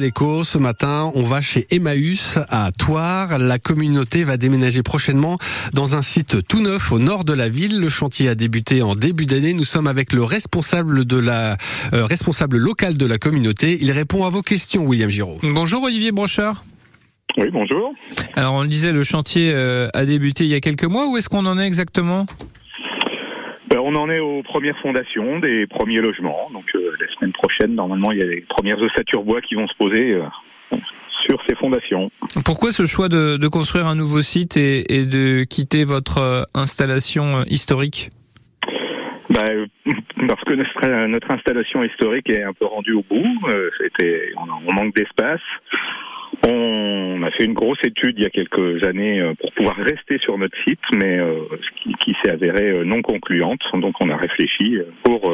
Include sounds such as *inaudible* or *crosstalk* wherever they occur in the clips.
L'écho, ce matin, on va chez Emmaüs à Toire. La communauté va déménager prochainement dans un site tout neuf au nord de la ville. Le chantier a débuté en début d'année. Nous sommes avec le responsable de la euh, responsable local de la communauté. Il répond à vos questions, William Giraud. Bonjour Olivier Brochard. Oui, bonjour. Alors on le disait, le chantier euh, a débuté il y a quelques mois. Où est-ce qu'on en est exactement? On en est aux premières fondations des premiers logements. Donc euh, la semaine prochaine, normalement, il y a les premières ossatures bois qui vont se poser euh, sur ces fondations. Pourquoi ce choix de, de construire un nouveau site et, et de quitter votre euh, installation euh, historique? Ben, parce que notre, notre installation historique est un peu rendue au bout. Euh, C'était, on, on manque d'espace. On a fait une grosse étude il y a quelques années euh, pour pouvoir rester sur notre site, mais euh, qui, qui s'est avéré euh, non concluante. Donc on a réfléchi pour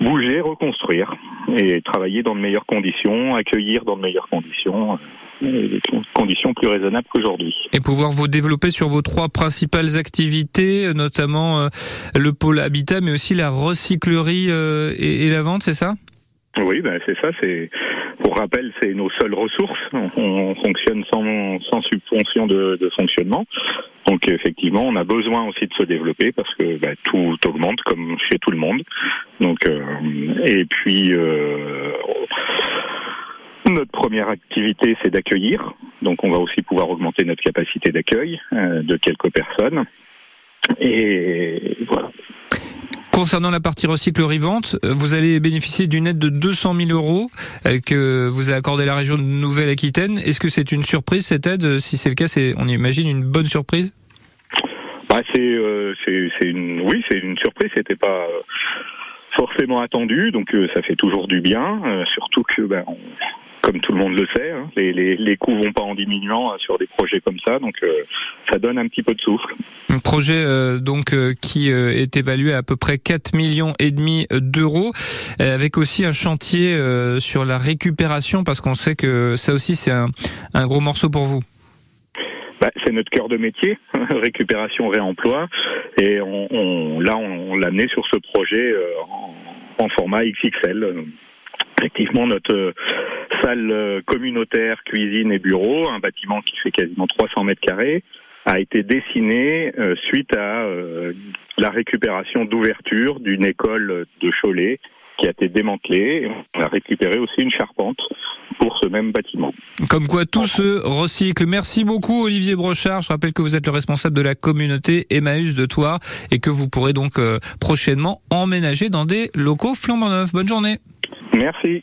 bouger, reconstruire et travailler dans de meilleures conditions, accueillir dans de meilleures conditions, des conditions plus raisonnables qu'aujourd'hui. et pouvoir vous développer sur vos trois principales activités, notamment le pôle habitat, mais aussi la recyclerie et la vente, c'est ça? Oui, ben c'est ça. C'est pour rappel, c'est nos seules ressources. On, on fonctionne sans, sans subvention de, de fonctionnement. Donc effectivement, on a besoin aussi de se développer parce que ben, tout augmente comme chez tout le monde. Donc euh, et puis euh, notre première activité, c'est d'accueillir. Donc on va aussi pouvoir augmenter notre capacité d'accueil euh, de quelques personnes. Et voilà. Concernant la partie recyclerie vente, euh, vous allez bénéficier d'une aide de 200 000 euros euh, que vous a accordé la région de Nouvelle-Aquitaine. Est-ce que c'est une surprise cette aide? Si c'est le cas, c'est on imagine une bonne surprise? Bah, c'est, euh, c'est, c'est une, oui, c'est une surprise. C'était pas euh, forcément attendu, donc ça fait toujours du bien. surtout que, ben, on- comme tout le monde le sait, hein, les, les, les coûts vont pas en diminuant euh, sur des projets comme ça, donc euh, ça donne un petit peu de souffle. Un projet euh, donc euh, qui euh, est évalué à à peu près 4 millions et demi d'euros, euh, avec aussi un chantier euh, sur la récupération parce qu'on sait que ça aussi c'est un, un gros morceau pour vous. Bah, c'est notre cœur de métier, *laughs* récupération, réemploi, et on, on- là, on, on l'a amené sur ce projet euh, en, en format XXL. Effectivement, notre euh, salle euh, communautaire, cuisine et bureau, un bâtiment qui fait quasiment 300 mètres carrés, a été dessiné euh, suite à euh, la récupération d'ouverture d'une école de Cholet qui a été démantelée. On a récupéré aussi une charpente pour ce même bâtiment. Comme quoi tout se recycle. Merci beaucoup Olivier Brochard. Je rappelle que vous êtes le responsable de la communauté Emmaüs de Toire et que vous pourrez donc euh, prochainement emménager dans des locaux flambant neufs. Bonne journée. Merci.